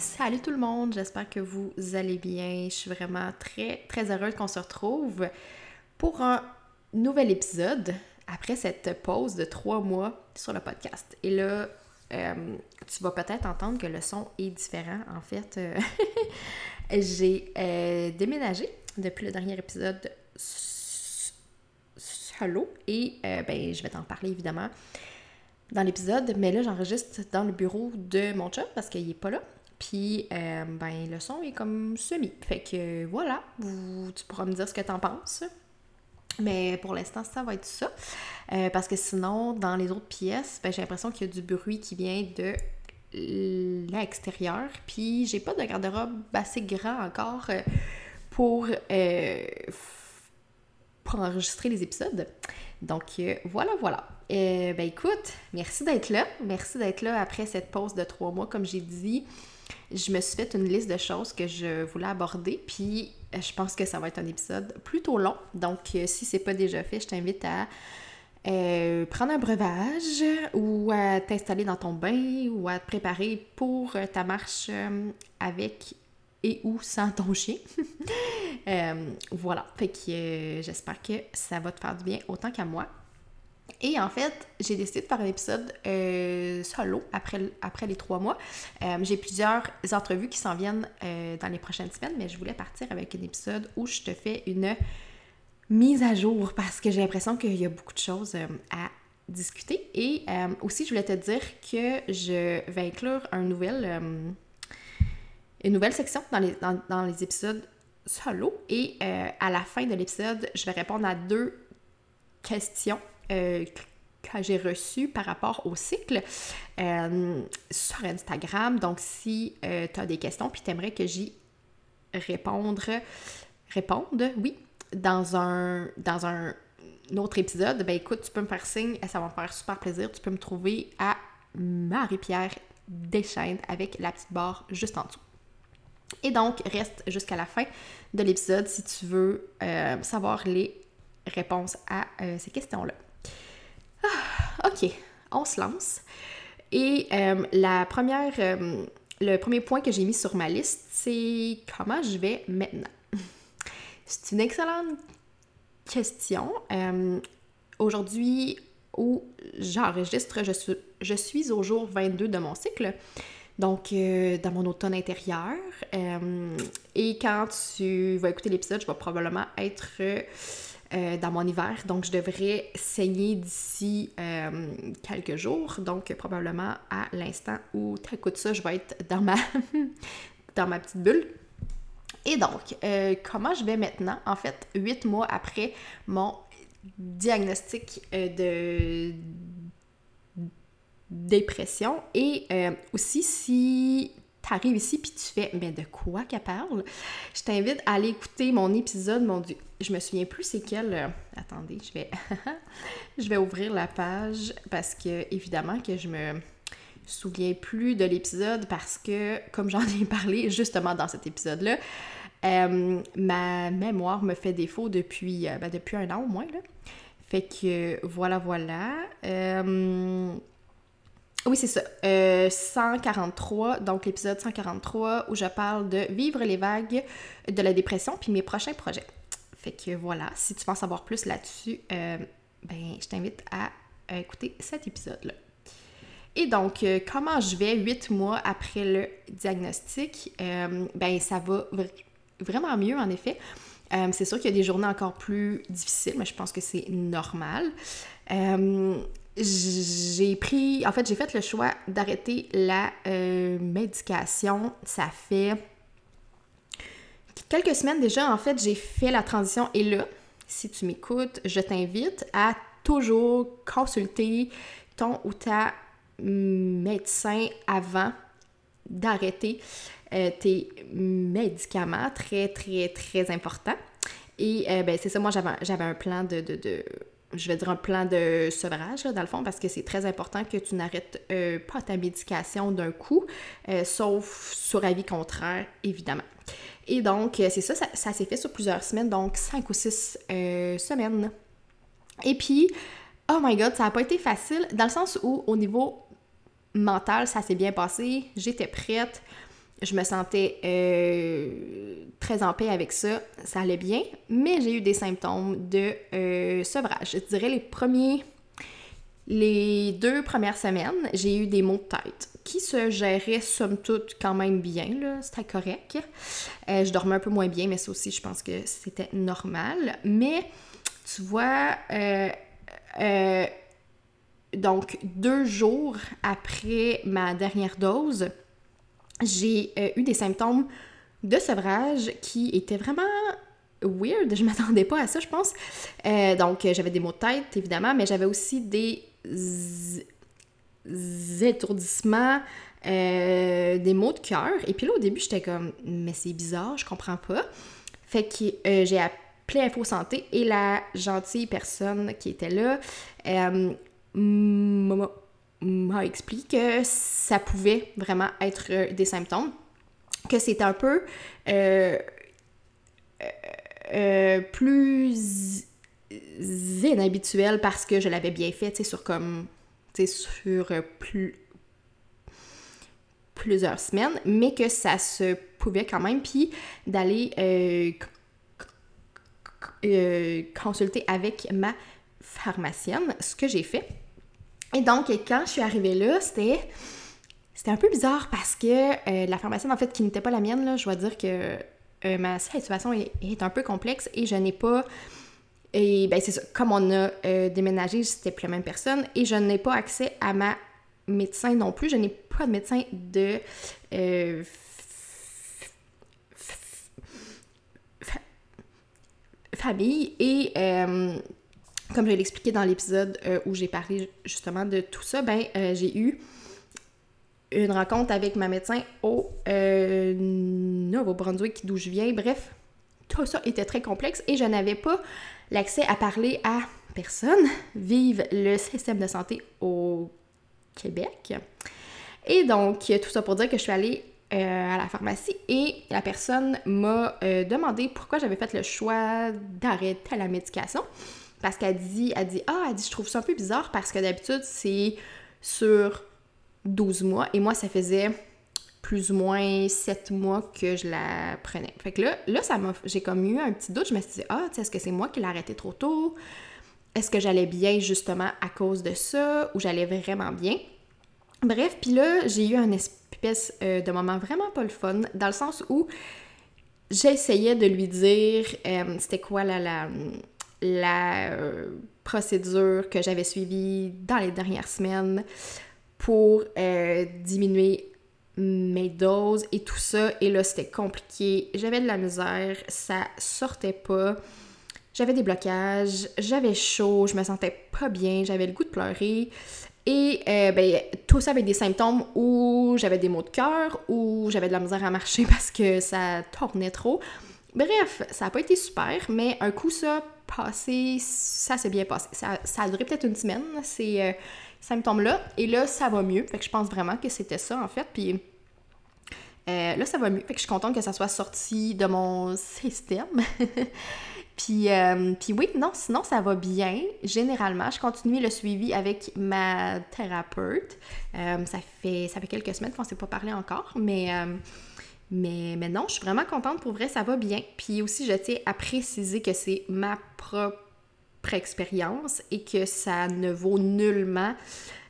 Salut tout le monde, j'espère que vous allez bien. Je suis vraiment très très heureuse qu'on se retrouve pour un nouvel épisode après cette pause de trois mois sur le podcast. Et là, euh, tu vas peut-être entendre que le son est différent. En fait, euh, j'ai euh, déménagé depuis le dernier épisode solo et ben, je vais t'en parler évidemment dans l'épisode, mais là j'enregistre dans le bureau de mon chat parce qu'il n'est pas là. Puis, ben, le son est comme semi. Fait que voilà, tu pourras me dire ce que tu en penses. Mais pour l'instant, ça va être ça. Euh, parce que sinon, dans les autres pièces, ben, j'ai l'impression qu'il y a du bruit qui vient de l'extérieur. Puis j'ai pas de garde-robe assez grand encore euh, pour, euh, pour enregistrer les épisodes. Donc voilà, voilà. ben écoute, merci d'être là. Merci d'être là après cette pause de trois mois, comme j'ai dit je me suis fait une liste de choses que je voulais aborder, puis euh, je pense que ça va être un épisode plutôt long. Donc, euh, si c'est pas déjà fait, je t'invite à euh, prendre un breuvage ou à t'installer dans ton bain ou à te préparer pour ta marche avec et ou sans ton chien. voilà, fait que j'espère que ça va te faire du bien autant qu'à moi. Et en fait, j'ai décidé de faire un épisode euh, solo après, après les trois mois. Euh, j'ai plusieurs entrevues qui s'en viennent euh, dans les prochaines semaines, mais je voulais partir avec un épisode où je te fais une mise à jour parce que j'ai l'impression qu'il y a beaucoup de choses à discuter. Et aussi, je voulais te dire que je vais inclure une nouvelle section dans les, dans les épisodes solo. Et à la fin de l'épisode, je vais répondre à deux questions euh, que j'ai reçu par rapport au cycle euh, sur Instagram. Donc, si euh, tu as des questions puis tu aimerais que j'y réponde, réponde, oui, dans un, dans un autre épisode, ben écoute, tu peux me faire signe, ça va me faire super plaisir. Tu peux me trouver à Marie-Pierre Deschaines avec la petite barre juste en dessous. Et donc, reste jusqu'à la fin de l'épisode si tu veux savoir les réponses à ces questions-là. Ok, on se lance. Et euh, la première, euh, le premier point que j'ai mis sur ma liste, c'est comment je vais maintenant? C'est une excellente question. Euh, aujourd'hui, où j'enregistre, je suis, je suis au jour 22 de mon cycle, donc dans mon automne intérieur. et quand tu vas écouter l'épisode, je vais probablement être euh, dans mon hiver. Donc, je devrais saigner d'ici euh, quelques jours. Donc, probablement à l'instant où tu écoutes ça, je vais être dans ma, dans ma petite bulle. Et donc, euh, comment je vais maintenant? En fait, huit mois après mon diagnostic de dépression et aussi si t'arrives ici puis tu fais mais de quoi qu'elle parle? Je t'invite à aller écouter mon épisode mon dieu. Je me souviens plus c'est quel euh, attendez je vais je vais ouvrir la page parce que évidemment que je me souviens plus de l'épisode parce que comme j'en ai parlé justement dans cet épisode là euh, ma mémoire me fait défaut depuis euh, ben, depuis un an au moins là. Fait que voilà voilà oui, c'est ça. 143, euh, donc l'épisode 143 où je parle de vivre les vagues de la dépression puis mes prochains projets. Fait que voilà, si tu veux en savoir plus là-dessus, euh, ben je t'invite à écouter cet épisode-là. Et donc, euh, comment je vais huit mois après le diagnostic? Euh, ben, ça va vraiment mieux, en effet. Euh, c'est sûr qu'il y a des journées encore plus difficiles, mais je pense que c'est normal. J'ai pris, en fait, j'ai fait le choix d'arrêter la médication. Ça fait quelques semaines déjà, en fait, j'ai fait la transition. Et là, si tu m'écoutes, je t'invite à toujours consulter ton ou ta médecin avant d'arrêter euh, tes médicaments. Très, très, très important. Et euh, ben, c'est ça, moi, j'avais un plan de, de, je vais dire un plan de sevrage, dans le fond, parce que c'est très important que tu n'arrêtes euh, pas ta médication d'un coup, sauf sur avis contraire, évidemment. Et donc, c'est ça, ça, ça s'est fait sur plusieurs semaines, donc cinq ou six semaines. Et puis, oh my god, ça n'a pas été facile, dans le sens où, au niveau mental, ça s'est bien passé. J'étais prête. Je me sentais euh, très en paix avec ça. Ça allait bien. Mais j'ai eu des symptômes de euh, sevrage. Je dirais les premiers. Les deux premières semaines, j'ai eu des maux de tête qui se géraient somme toute quand même bien, là, c'était correct. Euh, je dormais un peu moins bien, mais ça aussi, je pense que c'était normal. Mais tu vois, donc, deux jours après ma dernière dose, j'ai euh, eu des symptômes de sevrage qui étaient vraiment weird. Je m'attendais pas à ça, je pense. Euh, donc, j'avais des maux de tête, évidemment, mais j'avais aussi des étourdissements, euh, des maux de cœur. Et puis là, au début, j'étais comme, mais c'est bizarre, je comprends pas. Fait que j'ai appelé Info Santé et la gentille personne qui était là m'a expliqué que ça pouvait vraiment être euh, des symptômes, que c'était un peu euh, euh, plus inhabituel parce que je l'avais bien fait, tu sais, sur comme, sur plus plusieurs semaines, mais que ça se pouvait quand même, puis d'aller consulter avec ma pharmacienne, ce que j'ai fait. Et donc, quand je suis arrivée là, c'était c'était un peu bizarre parce que euh, la pharmacienne, en fait, qui n'était pas la mienne, là, je dois dire que euh, ma situation est, un peu complexe et je n'ai pas. Et ben c'est ça, comme on a euh, déménagé, c'était plus la même personne et je n'ai pas accès à ma médecin non plus. Je n'ai pas de médecin de famille et comme je l'ai expliqué dans l'épisode euh, où j'ai parlé justement de tout ça, ben euh, j'ai eu une rencontre avec ma médecin au euh, Nouveau-Brunswick d'où je viens. Bref, tout ça était très complexe et je n'avais pas l'accès à parler à personne. Vive le système de santé au Québec. Et donc, tout ça pour dire que je suis allée à la pharmacie et la personne m'a demandé pourquoi j'avais fait le choix d'arrêter la médication. Parce qu'elle dit, elle dit, ah, elle dit, je trouve ça un peu bizarre parce que d'habitude, c'est sur 12 mois. Et moi, ça faisait plus ou moins 7 mois que je la prenais. Fait que là, là ça m'a, j'ai comme eu un petit doute. Je me suis dit, ah, est-ce que c'est moi qui l'ai arrêté trop tôt? Est-ce que j'allais bien justement à cause de ça ou j'allais vraiment bien? Bref, puis là, j'ai eu un espèce euh, de moment vraiment pas le fun, dans le sens où j'essayais de lui dire euh, c'était quoi la, la, la euh, procédure que j'avais suivie dans les dernières semaines pour euh, diminuer mes doses et tout ça. Et là, c'était compliqué. J'avais de la misère, ça sortait pas. J'avais des blocages, j'avais chaud, je me sentais pas bien, j'avais le goût de pleurer. Et euh, ben, tout ça avec des symptômes où j'avais des maux de cœur, où j'avais de la misère à marcher parce que ça tournait trop. Bref, ça n'a pas été super, mais un coup ça passé, ça s'est bien passé. Ça, a duré peut-être une semaine, ces euh, symptômes-là, et là, ça va mieux. Fait que je pense vraiment que c'était ça, en fait. Puis euh, là, ça va mieux. Fait que je suis contente que ça soit sorti de mon système. puis, euh, puis oui, non, sinon, ça va bien. Généralement, je continue le suivi avec ma thérapeute. ça, fait, ça fait quelques semaines qu'on ne s'est pas parlé encore, mais mais, mais non, je suis vraiment contente. Pour vrai, ça va bien. Puis aussi, je tiens à préciser que c'est ma propre expérience et que ça ne vaut nullement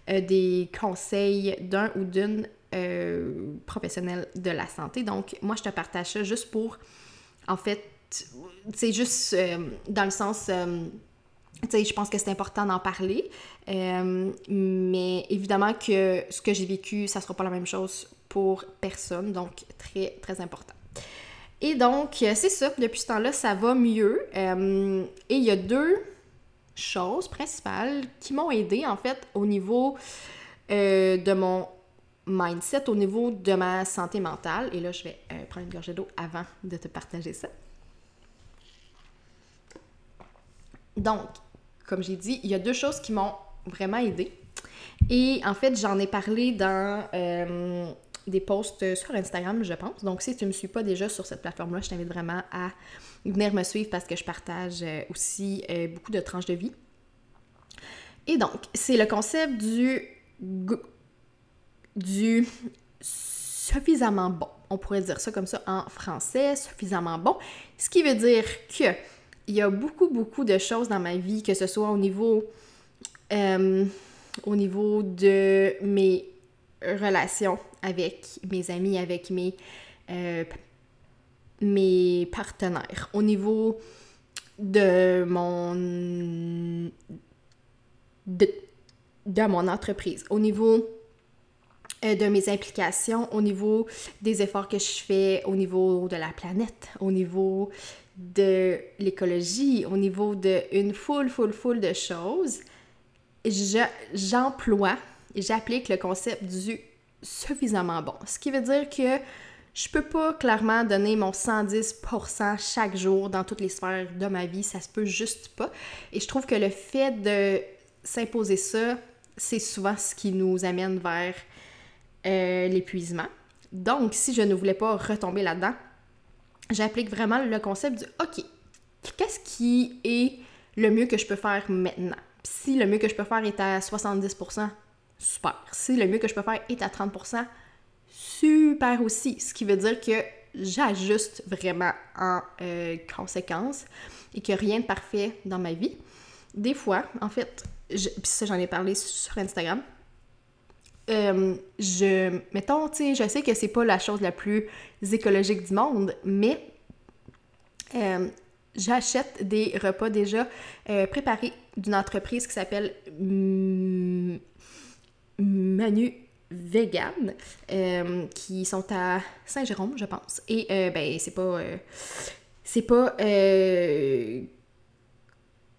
euh, des conseils d'un ou d'une euh, professionnelle de la santé. Donc, moi, je te partage ça juste pour, en fait, c'est juste dans le sens je pense que c'est important d'en parler. mais évidemment que ce que j'ai vécu, ça sera pas la même chose pour personne. Donc, très, très important. Et donc, c'est ça. Depuis ce temps-là, ça va mieux. et il y a deux choses principales qui m'ont aidé en fait au niveau euh, de mon mindset, au niveau de ma santé mentale. Et là, je vais euh, prendre une gorgée d'eau avant de te partager ça. Donc, comme j'ai dit, il y a deux choses qui m'ont vraiment aidé. Et en fait, j'en ai parlé dans euh, des posts sur Instagram, je pense. Donc, si tu ne me suis pas déjà sur cette plateforme-là, je t'invite vraiment à venir me suivre parce que je partage euh, aussi euh, beaucoup de tranches de vie. Et donc, c'est le concept du, du suffisamment bon. On pourrait dire ça comme ça en français, suffisamment bon. Ce qui veut dire que il y a beaucoup, beaucoup de choses dans ma vie, que ce soit au niveau, euh, au niveau de mes relations avec mes amis, avec mes mes partenaires, au niveau de mon de, mon entreprise, au niveau euh, de mes implications, au niveau des efforts que je fais, au niveau de la planète, au niveau de l'écologie, au niveau de une foule, foule, foule de choses, j'emploie, j'applique le concept du suffisamment bon. Ce qui veut dire que je peux pas clairement donner mon 110% chaque jour dans toutes les sphères de ma vie, ça se peut juste pas. Et je trouve que le fait de s'imposer ça, c'est souvent ce qui nous amène vers euh, l'épuisement. Donc, si je ne voulais pas retomber là-dedans, j'applique vraiment le concept du OK, qu'est-ce qui est le mieux que je peux faire maintenant? Si le mieux que je peux faire est à 70%, super. Si le mieux que je peux faire est à 30%, super aussi, ce qui veut dire que j'ajuste vraiment en euh, conséquence et que rien de parfait dans ma vie. Des fois, en fait, puis ça j'en ai parlé sur Instagram, euh, je, mettons, tu sais, je sais que c'est pas la chose la plus écologique du monde, mais euh, j'achète des repas déjà préparés d'une entreprise qui s'appelle Manu vegan euh, qui sont à Saint-Jérôme, je pense. Et euh, ben, c'est pas. Euh, c'est pas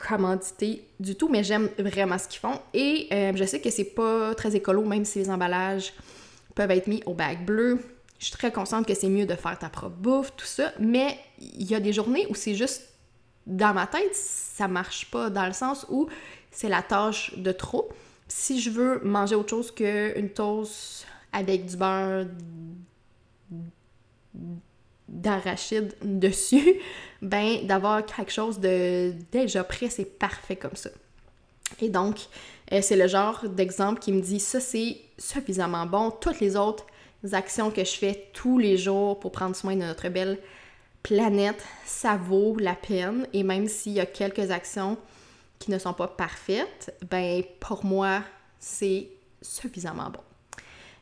commandité du tout, mais j'aime vraiment ce qu'ils font. Et je sais que c'est pas très écolo, même si les emballages peuvent être mis au bac bleu. Je suis très consciente que c'est mieux de faire ta propre bouffe, tout ça. Mais il y a des journées où c'est juste dans ma tête, ça marche pas, dans le sens où c'est la tâche de trop si je veux manger autre chose qu'une toast avec du beurre d'arachide dessus, ben d'avoir quelque chose de déjà prêt, c'est parfait comme ça. Et donc, euh, c'est le genre d'exemple qui me dit ça c'est suffisamment bon. Toutes les autres actions que je fais tous les jours pour prendre soin de notre belle planète, ça vaut la peine. Et même s'il y a quelques actions qui ne sont pas parfaites, ben pour moi, c'est suffisamment bon.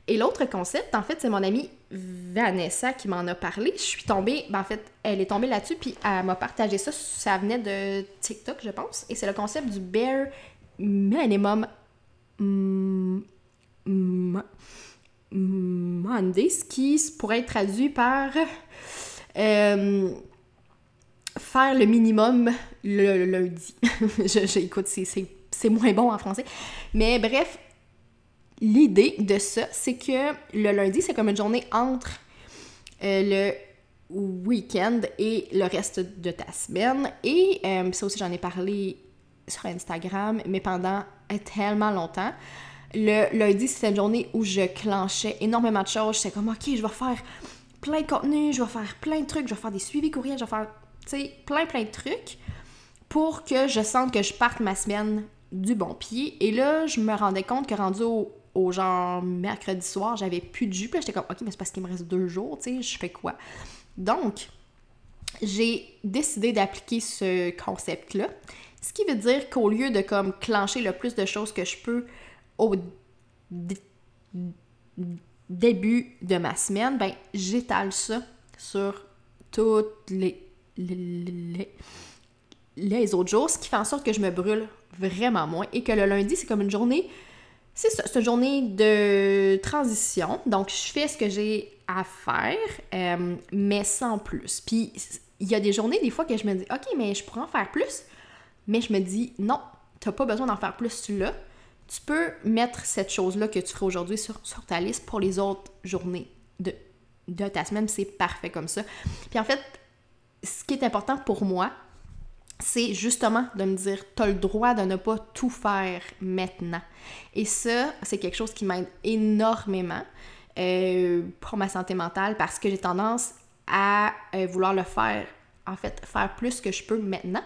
Et l'autre concept, en fait, c'est mon amie Vanessa qui m'en a parlé. Je suis tombée, ben en fait, elle est tombée là-dessus, puis elle m'a partagé ça. Ça venait de TikTok, je pense. Et c'est le concept du bare minimum Monday, ce qui pourrait être traduit par euh, faire le minimum le lundi. J'écoute, c'est moins bon en français. Mais bref, l'idée de ça, c'est que le lundi, c'est comme une journée entre euh, le week-end et le reste de ta semaine. Et euh, ça aussi, j'en ai parlé sur Instagram, mais pendant tellement longtemps. Le lundi, c'était une journée où je clenchais énormément de choses. J'étais comme, OK, je vais faire plein de contenu, je vais faire plein de trucs, je vais faire des suivis courriels, je vais faire sais, plein, plein de trucs pour que je sente que je parte ma semaine du bon pied. Et là, je me rendais compte que rendu au, genre mercredi soir, j'avais plus de jus. Puis j'étais comme, OK, mais c'est parce qu'il me reste deux jours, tu sais, je fais quoi? Donc, j'ai décidé d'appliquer ce concept-là. Ce qui veut dire qu'au lieu de comme clencher le plus de choses que je peux au début de ma semaine, ben j'étale ça sur toutes les, les, les, autres jours, ce qui fait en sorte que je me brûle vraiment moins et que le lundi, c'est comme une journée, c'est ça, c'est une journée de transition. Donc, je fais ce que j'ai à faire, euh, mais sans plus. Puis, il y a des journées, des fois, que je me dis, OK, mais je pourrais en faire plus, mais je me dis, non, t'as pas besoin d'en faire plus là. Tu peux mettre cette chose-là que tu ferais aujourd'hui sur, sur ta liste pour les autres journées de, de ta semaine, c'est parfait comme ça. Puis en fait, ce qui est important pour moi, c'est justement de me dire, tu le droit de ne pas tout faire maintenant. Et ça, c'est quelque chose qui m'aide énormément euh, pour ma santé mentale parce que j'ai tendance à euh, vouloir le faire, en fait, faire plus que je peux maintenant.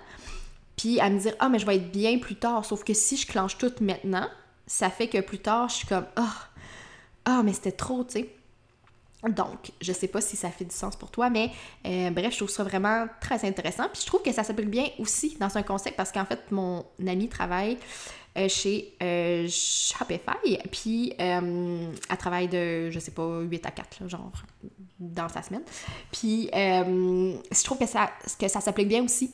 Puis à me dire, ah, mais je vais être bien plus tard. Sauf que si je clenche tout maintenant, ça fait que plus tard, je suis comme, ah, ah, mais c'était trop, tu sais. Donc, je sais pas si ça fait du sens pour toi, mais euh, bref, je trouve ça vraiment très intéressant. Puis je trouve que ça s'applique bien aussi dans un concept parce qu'en fait, mon ami travaille euh, chez euh, Shopify, puis elle travaille de, je sais pas, 8 à 4, genre, dans sa semaine. Puis je trouve que ça, que ça s'applique bien aussi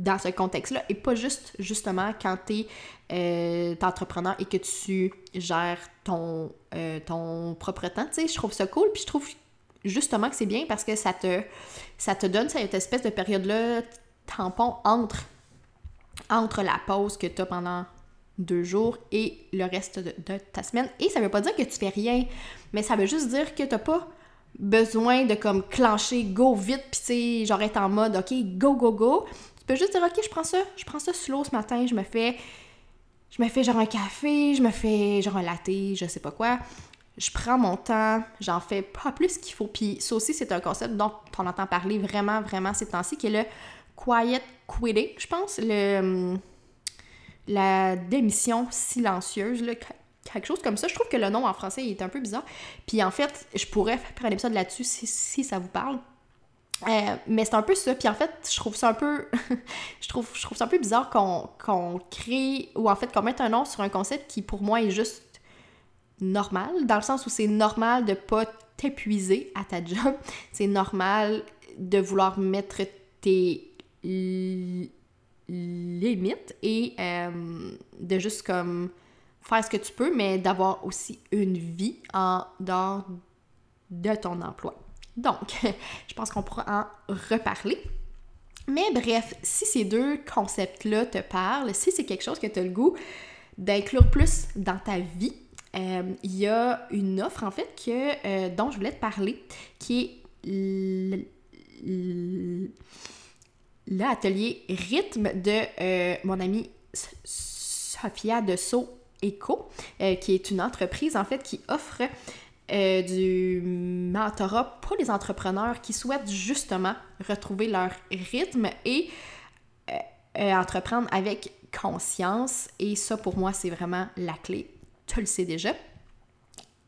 dans ce contexte-là et pas juste justement quand tu es euh, entrepreneur et que tu gères ton, euh, ton propre temps. Tu sais, je trouve ça cool puis je trouve justement que c'est bien parce que ça te, ça te donne cette espèce de période-là tampon entre, entre la pause que tu as pendant deux jours et le reste de, ta semaine. Et ça veut pas dire que tu fais rien, mais ça veut juste dire que tu pas besoin de comme clencher go vite puis tu sais genre être en mode ok go go go peux juste dire, OK, je prends ça, je prends ça slow ce matin, je me fais, je me fais genre un café, je me fais genre un latte, je sais pas quoi. Je prends mon temps, j'en fais pas plus qu'il faut. Puis ça aussi, c'est un concept dont on entend parler vraiment, vraiment ces temps-ci, qui est le quiet quitting, je pense, le, hum, la démission silencieuse, quelque chose comme ça. Je trouve que le nom en français est un peu bizarre. Puis en fait, je pourrais faire un épisode là-dessus si ça vous parle. Euh, mais c'est un peu ça. Puis en fait, je trouve ça un peu. je, trouve, je trouve ça un peu bizarre qu'on crée. Ou en fait, qu'on mette un nom sur un concept qui pour moi est juste normal. Dans le sens où c'est normal de pas t'épuiser à ta job. C'est normal de vouloir mettre tes limites et euh, de juste comme faire ce que tu peux, mais d'avoir aussi une vie en dehors de ton emploi. Donc, je pense qu'on pourra en reparler. Mais bref, si ces deux concepts-là te parlent, si c'est quelque chose que tu as le goût d'inclure plus dans ta vie, euh, il y a une offre en fait que, euh, dont je voulais te parler qui est l'atelier rythme de euh, mon amie Sophia de So Eco, qui est une entreprise en fait qui offre euh, du mentorat pour les entrepreneurs qui souhaitent justement retrouver leur rythme et euh, euh, entreprendre avec conscience. Et ça, pour moi, c'est vraiment la clé. Tu le sais déjà.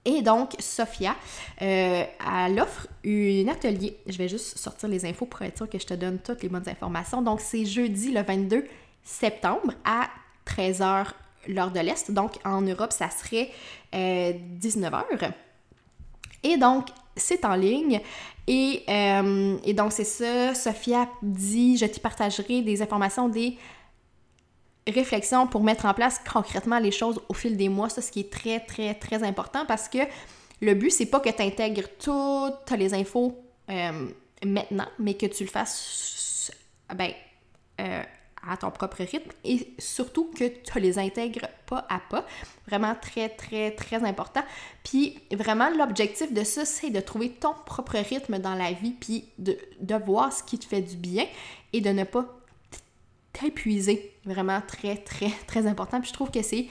Et donc, Sophia, elle offre un atelier. Je vais juste sortir les infos pour être sûr que je te donne toutes les bonnes informations. Donc, c'est jeudi le 22 septembre à 13h l'heure de l'Est. Donc, en Europe, ça serait 19h. Et donc, c'est en ligne. Et, euh, et donc, c'est ça. Sophia dit Je t'y partagerai des informations, des réflexions pour mettre en place concrètement les choses au fil des mois. Ça, ce qui est très, très, très important parce que le but, c'est pas que tu intègres toutes les infos euh, maintenant, mais que tu le fasses ben, euh, à ton propre rythme et surtout que tu les intègres pas à pas. Vraiment très, très, très important. Puis vraiment, l'objectif de ça, c'est de trouver ton propre rythme dans la vie, puis de, de voir ce qui te fait du bien et de ne pas t'épuiser. Vraiment très, très, très important. Puis je trouve que c'est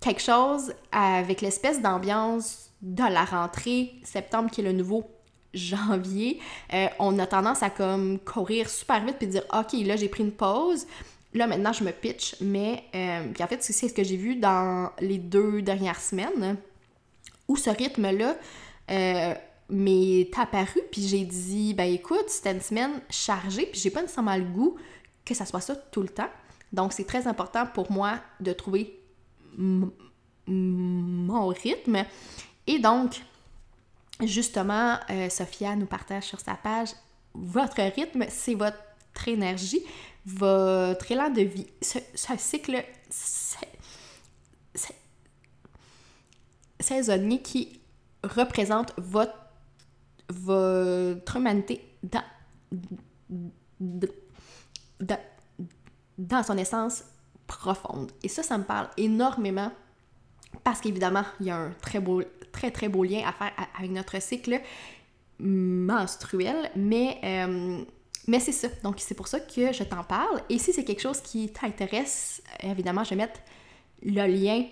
quelque chose avec l'espèce d'ambiance de la rentrée septembre qui est le nouveau janvier, euh, on a tendance à comme courir super vite puis dire OK, là j'ai pris une pause. Là maintenant je me pitch, mais euh, en fait c'est ce que j'ai vu dans les deux dernières semaines où ce rythme-là euh, m'est apparu puis j'ai dit ben écoute c'était une semaine chargée puis j'ai pas nécessairement le goût que ça soit ça tout le temps. Donc, c'est très important pour moi de trouver mon rythme. Et donc, justement, euh, Sophia nous partage sur sa page, votre rythme, c'est votre énergie, votre élan de vie. Ce, cycle saisonnier qui représente votre, votre humanité dans, son essence profonde. Et ça, ça me parle énormément parce qu'évidemment, il y a un très beau, très très beau lien à faire avec notre cycle menstruel, mais, euh, mais c'est ça. Donc, c'est pour ça que je t'en parle. Et si c'est quelque chose qui t'intéresse, évidemment, je vais mettre le lien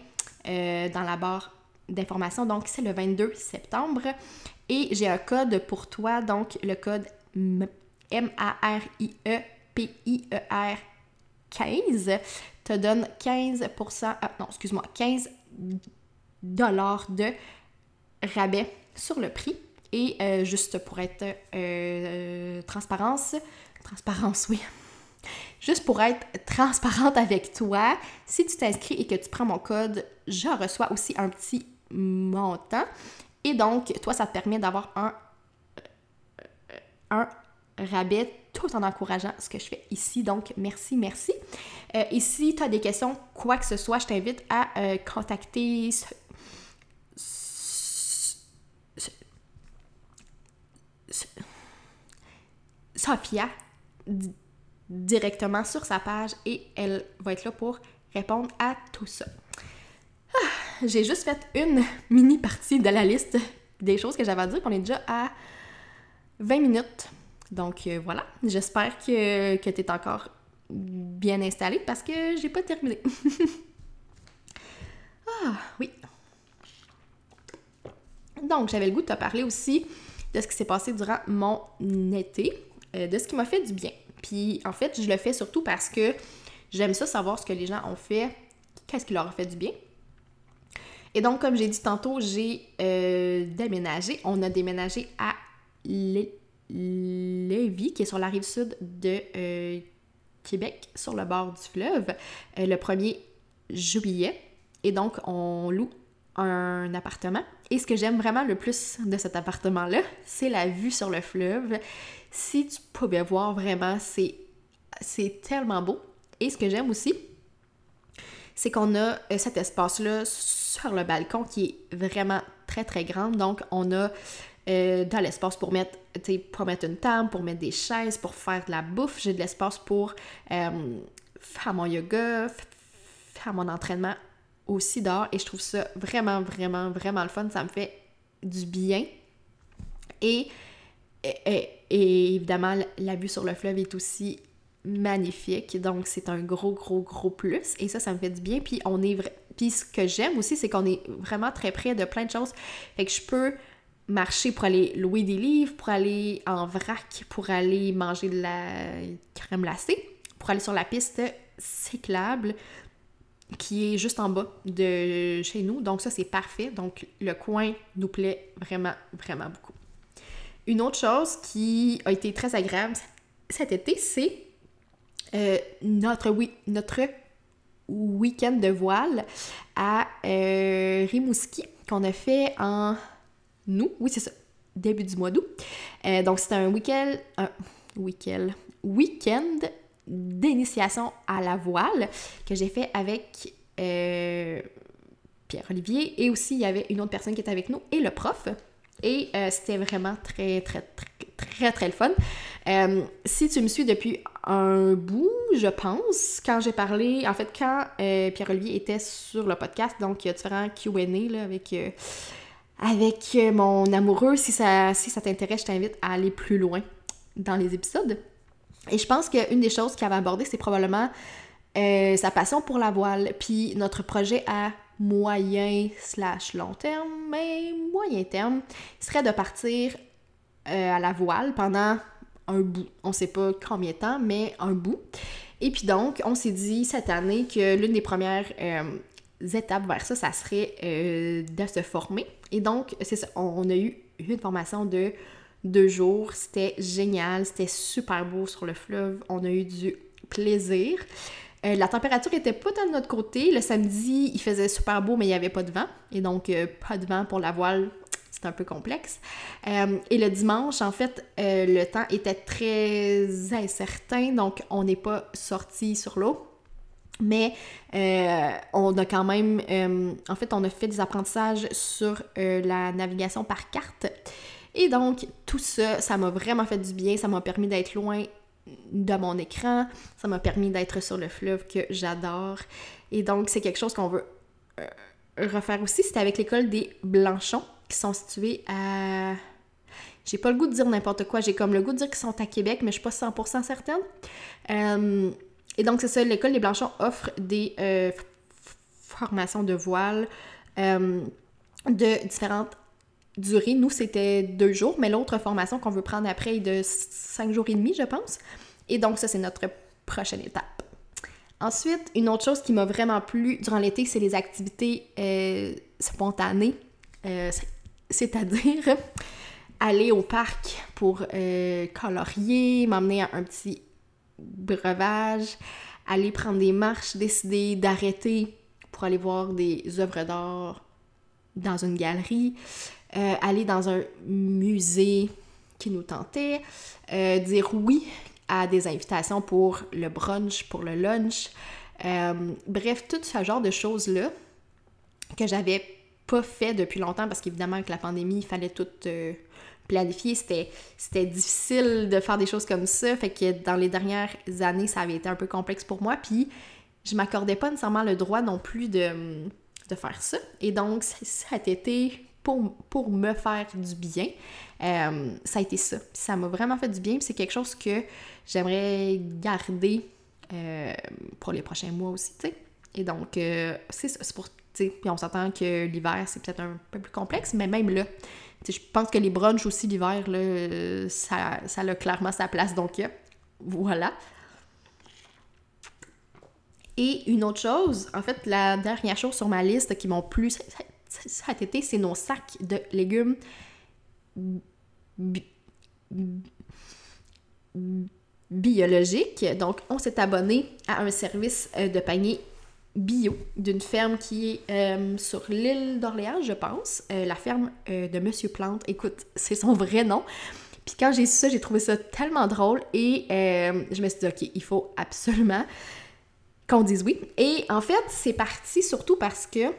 euh, dans la barre d'informations. Donc, c'est le 22 septembre. Et j'ai un code pour toi, donc le code M-A-R-I-E-P-I-E-R 15 te donne 15%, ah, non, excuse-moi, 15 dollars de rabais sur le prix. Et euh, juste pour être euh, transparence, transparence, oui. Juste pour être transparente avec toi, si tu t'inscris et que tu prends mon code, je reçois aussi un petit montant. Et donc, toi, ça te permet d'avoir un, euh, un rabais tout en encourageant ce que je fais ici. Donc, merci, merci. et si tu as des questions, quoi que ce soit, je t'invite à contacter Sophia directement sur sa page et elle va être là pour répondre à tout ça. Ah, j'ai juste fait une mini partie de la liste des choses que j'avais à dire. On est déjà à 20 minutes. Donc euh, voilà, j'espère que, que tu es encore bien installé parce que j'ai pas terminé. ah oui. Donc j'avais le goût de te parler aussi de ce qui s'est passé durant mon été, euh, de ce qui m'a fait du bien. Puis en fait, je le fais surtout parce que j'aime ça savoir ce que les gens ont fait, qu'est-ce qui leur a fait du bien. Et donc, comme j'ai dit tantôt, j'ai euh, déménagé. On a déménagé à Lévis, qui est sur la rive sud de euh, Québec, sur le bord du fleuve, le 1er juillet. Et donc, on loue un appartement. Et ce que j'aime vraiment le plus de cet appartement-là, c'est la vue sur le fleuve. Si tu pouvais voir vraiment, c'est, c'est tellement beau. Et ce que j'aime aussi, c'est qu'on a euh, cet espace-là sur le balcon qui est vraiment très très grand. Donc, on a euh, dans l'espace pour mettre, pour mettre une table, pour mettre des chaises, pour faire de la bouffe. J'ai de l'espace pour euh, faire mon yoga, faire mon entraînement aussi dehors et je trouve ça vraiment, vraiment, vraiment le fun. Ça me fait du bien. Et, et, évidemment, la vue sur le fleuve est aussi magnifique. Donc, c'est un gros, gros, gros plus. Et ça, ça me fait du bien. Puis, on est Puis, ce que j'aime aussi, c'est qu'on est vraiment très près de plein de choses. Fait que je peux marcher pour aller louer des livres, pour aller en vrac, pour aller manger de la crème glacée, pour aller sur la piste cyclable, qui est juste en bas de chez nous. Donc ça, c'est parfait. Donc le coin nous plaît vraiment, vraiment beaucoup. Une autre chose qui a été très agréable cet été, c'est euh, notre, week-end de voile à euh, Rimouski qu'on a fait en nous. Oui, c'est ça, début du mois d'août. Euh, donc c'était un week-end, week-end, week-end d'initiation à la voile que j'ai fait avec euh, Pierre-Olivier et aussi il y avait une autre personne qui était avec nous et le prof. Et euh, c'était vraiment très, très, très, très, très le fun. Si tu me suis depuis un bout, je pense, quand j'ai parlé, en fait, quand Pierre-Olivier était sur le podcast, donc il y a différents QA avec, avec mon amoureux. Si ça, si ça t'intéresse, je t'invite à aller plus loin dans les épisodes. Et je pense qu'une des choses qu'il avait abordé, c'est probablement euh, sa passion pour la voile, puis notre projet à moyen slash long terme, mais moyen terme, serait de partir euh, à la voile pendant un bout. On sait pas combien de temps, mais un bout. Et puis donc, on s'est dit cette année que l'une des premières euh, étapes vers ça, ça serait de se former. Et donc, c'est ça, on a eu une formation de deux jours. C'était génial, c'était super beau sur le fleuve. On a eu du plaisir. Euh, la température était pas de notre côté. Le samedi, il faisait super beau, mais il n'y avait pas de vent. Et donc, euh, pas de vent pour la voile, c'est un peu complexe. Euh, et le dimanche, en fait, le temps était très incertain, donc on n'est pas sorti sur l'eau. Mais on a quand même, en fait, on a fait des apprentissages sur la navigation par carte. Et donc, tout ça, ça m'a vraiment fait du bien. Ça m'a permis d'être loin de mon écran. Ça m'a permis d'être sur le fleuve que j'adore. Et donc, c'est quelque chose qu'on veut euh, refaire aussi. C'était avec l'école des Blanchons, qui sont situés à... J'ai pas le goût de dire n'importe quoi. J'ai comme le goût de dire qu'ils sont à Québec, mais je suis pas 100% certaine. Euh, et donc, c'est ça, l'école des Blanchons offre des euh, formations de voile de différentes durée. Nous, c'était deux jours, mais l'autre formation qu'on veut prendre après est de cinq jours et demi, je pense. Et donc, ça, c'est notre prochaine étape. Ensuite, une autre chose qui m'a vraiment plu durant l'été, c'est les activités euh, spontanées. Euh, c'est-à-dire aller au parc pour euh, colorier, m'emmener à un petit breuvage, aller prendre des marches, décider d'arrêter pour aller voir des œuvres d'art dans une galerie, euh, aller dans un musée qui nous tentait, euh, dire oui à des invitations pour le brunch, pour le lunch. Euh, bref, tout ce genre de choses-là que j'avais pas fait depuis longtemps parce qu'évidemment avec la pandémie, il fallait tout planifier. C'était, difficile de faire des choses comme ça. Fait que dans les dernières années, ça avait été un peu complexe pour moi. Puis je m'accordais pas nécessairement le droit non plus de, de faire ça. Et donc, cet été, pour, me faire du bien. Euh, ça a été ça. ça m'a vraiment fait du bien. c'est quelque chose que j'aimerais garder euh, pour les prochains mois aussi, tu sais. Et donc, euh, c'est ça. C'est pour, puis on s'entend que l'hiver, c'est peut-être un peu plus complexe, mais même là, je pense que les brunchs aussi l'hiver, là, ça, ça a clairement sa place. Donc, voilà. Et une autre chose, en fait, la dernière chose sur ma liste qui m'ont plu cet été, c'est nos sacs de légumes biologiques. Donc, on s'est abonné à un service euh, de panier bio d'une ferme qui est euh, sur l'île d'Orléans, je pense, euh, la ferme de Monsieur Plante. Écoute, c'est son vrai nom. Puis quand j'ai su ça, j'ai trouvé ça tellement drôle et je me suis dit, OK, il faut absolument qu'on dise oui. Et en fait, c'est parti surtout parce que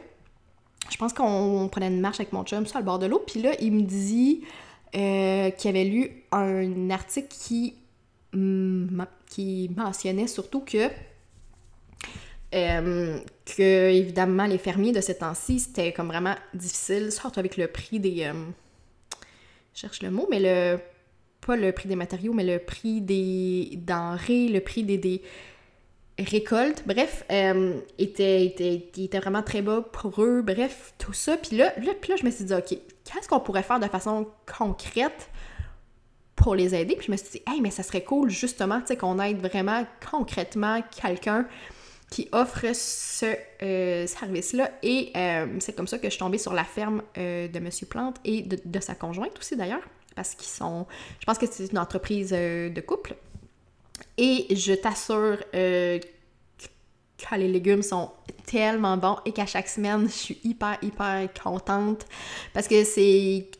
je pense qu'on prenait une marche avec mon chum sur le bord de l'eau, puis là, il me dit euh, qu'il avait lu un article qui, qui mentionnait surtout que, euh, que, évidemment, les fermiers de ce temps-ci, c'était comme vraiment difficile, surtout avec le prix des... Euh, je cherche le mot, mais le... Pas le prix des matériaux, mais le prix des denrées, le prix des, des récolte, bref, euh, était, était, était, vraiment très bas pour eux, bref, tout ça. Puis là, là, là je me suis dit, OK, qu'est-ce qu'on pourrait faire de façon concrète pour les aider? Puis je me suis dit, hey, mais ça serait cool justement, tu sais, qu'on aide vraiment concrètement quelqu'un qui offre ce euh, service-là. Et euh, c'est comme ça que je suis tombée sur la ferme de Monsieur Plante et de, sa conjointe aussi d'ailleurs, parce qu'ils sont, je pense que c'est une entreprise de couple. Et je t'assure euh, que les légumes sont tellement bons et qu'à chaque semaine, je suis hyper, hyper contente parce que c'est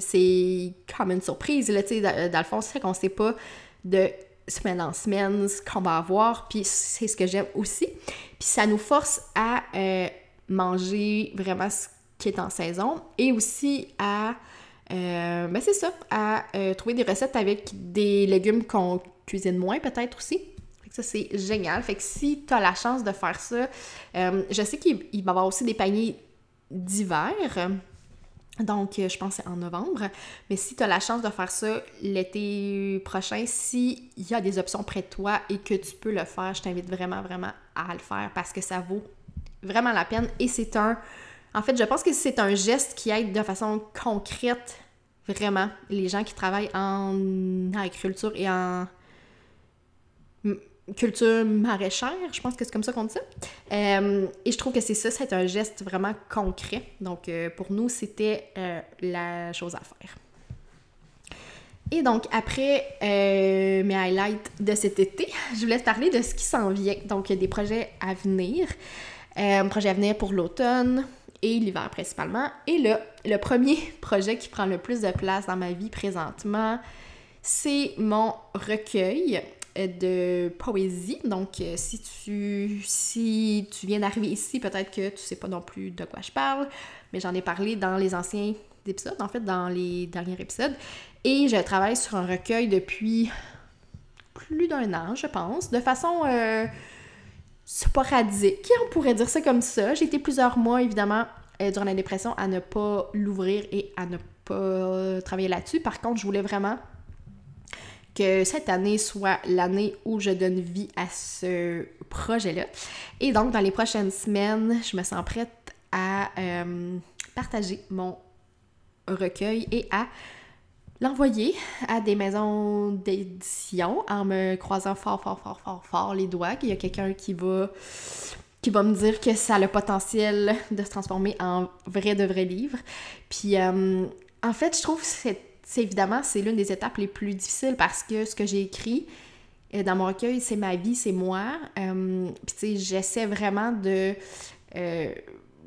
c'est comme une surprise, là, tu sais, dans, le fond, c'est qu'on sait pas de semaine en semaine ce qu'on va avoir, puis c'est ce que j'aime aussi. Puis ça nous force à euh, manger vraiment ce qui est en saison et aussi à, euh, ben c'est ça, à trouver des recettes avec des légumes qu'on cuisine moins peut-être aussi. ça, c'est génial. Fait que si tu as la chance de faire ça, euh, je sais qu'il va y avoir aussi des paniers d'hiver. Donc, je pense que c'est en novembre. Mais si tu as la chance de faire ça l'été prochain, s'il y a des options près de toi et que tu peux le faire, je t'invite vraiment, vraiment à le faire parce que ça vaut vraiment la peine. Et c'est un... En fait, je pense que c'est un geste qui aide de façon concrète vraiment les gens qui travaillent en agriculture et en culture maraîchère, je pense que c'est comme ça qu'on dit ça. Euh, et je trouve que c'est ça, c'est un geste vraiment concret. Donc euh, pour nous, c'était euh, la chose à faire. Et donc, après mes highlights de cet été, je voulais te parler de ce qui s'en vient. Donc, des projets à venir. Projets à venir pour l'automne et l'hiver principalement. Et là, le premier projet qui prend le plus de place dans ma vie présentement, c'est mon recueil de poésie. Donc, euh, si tu, si tu viens d'arriver ici, peut-être que tu sais pas non plus de quoi je parle, mais j'en ai parlé dans les anciens épisodes, en fait, dans les derniers épisodes. Et je travaille sur un recueil depuis plus d'un an, je pense, de façon euh, sporadique, on pourrait dire ça comme ça. J'ai été plusieurs mois, évidemment, euh, durant la dépression, à ne pas l'ouvrir et à ne pas travailler là-dessus. Par contre, je voulais vraiment que cette année soit l'année où je donne vie à ce projet-là. Et donc, dans les prochaines semaines, je me sens prête à euh, partager mon recueil et à l'envoyer à des maisons d'édition en me croisant fort, fort, fort, fort, fort les doigts qu'il y a quelqu'un qui va qui va me dire que ça a le potentiel de se transformer en vrai de vrai livre. Puis euh, en fait, je trouve que c'est évidemment c'est l'une des étapes les plus difficiles parce que ce que j'ai écrit euh, dans mon recueil, c'est ma vie, c'est moi. Euh, puis tu sais, j'essaie vraiment de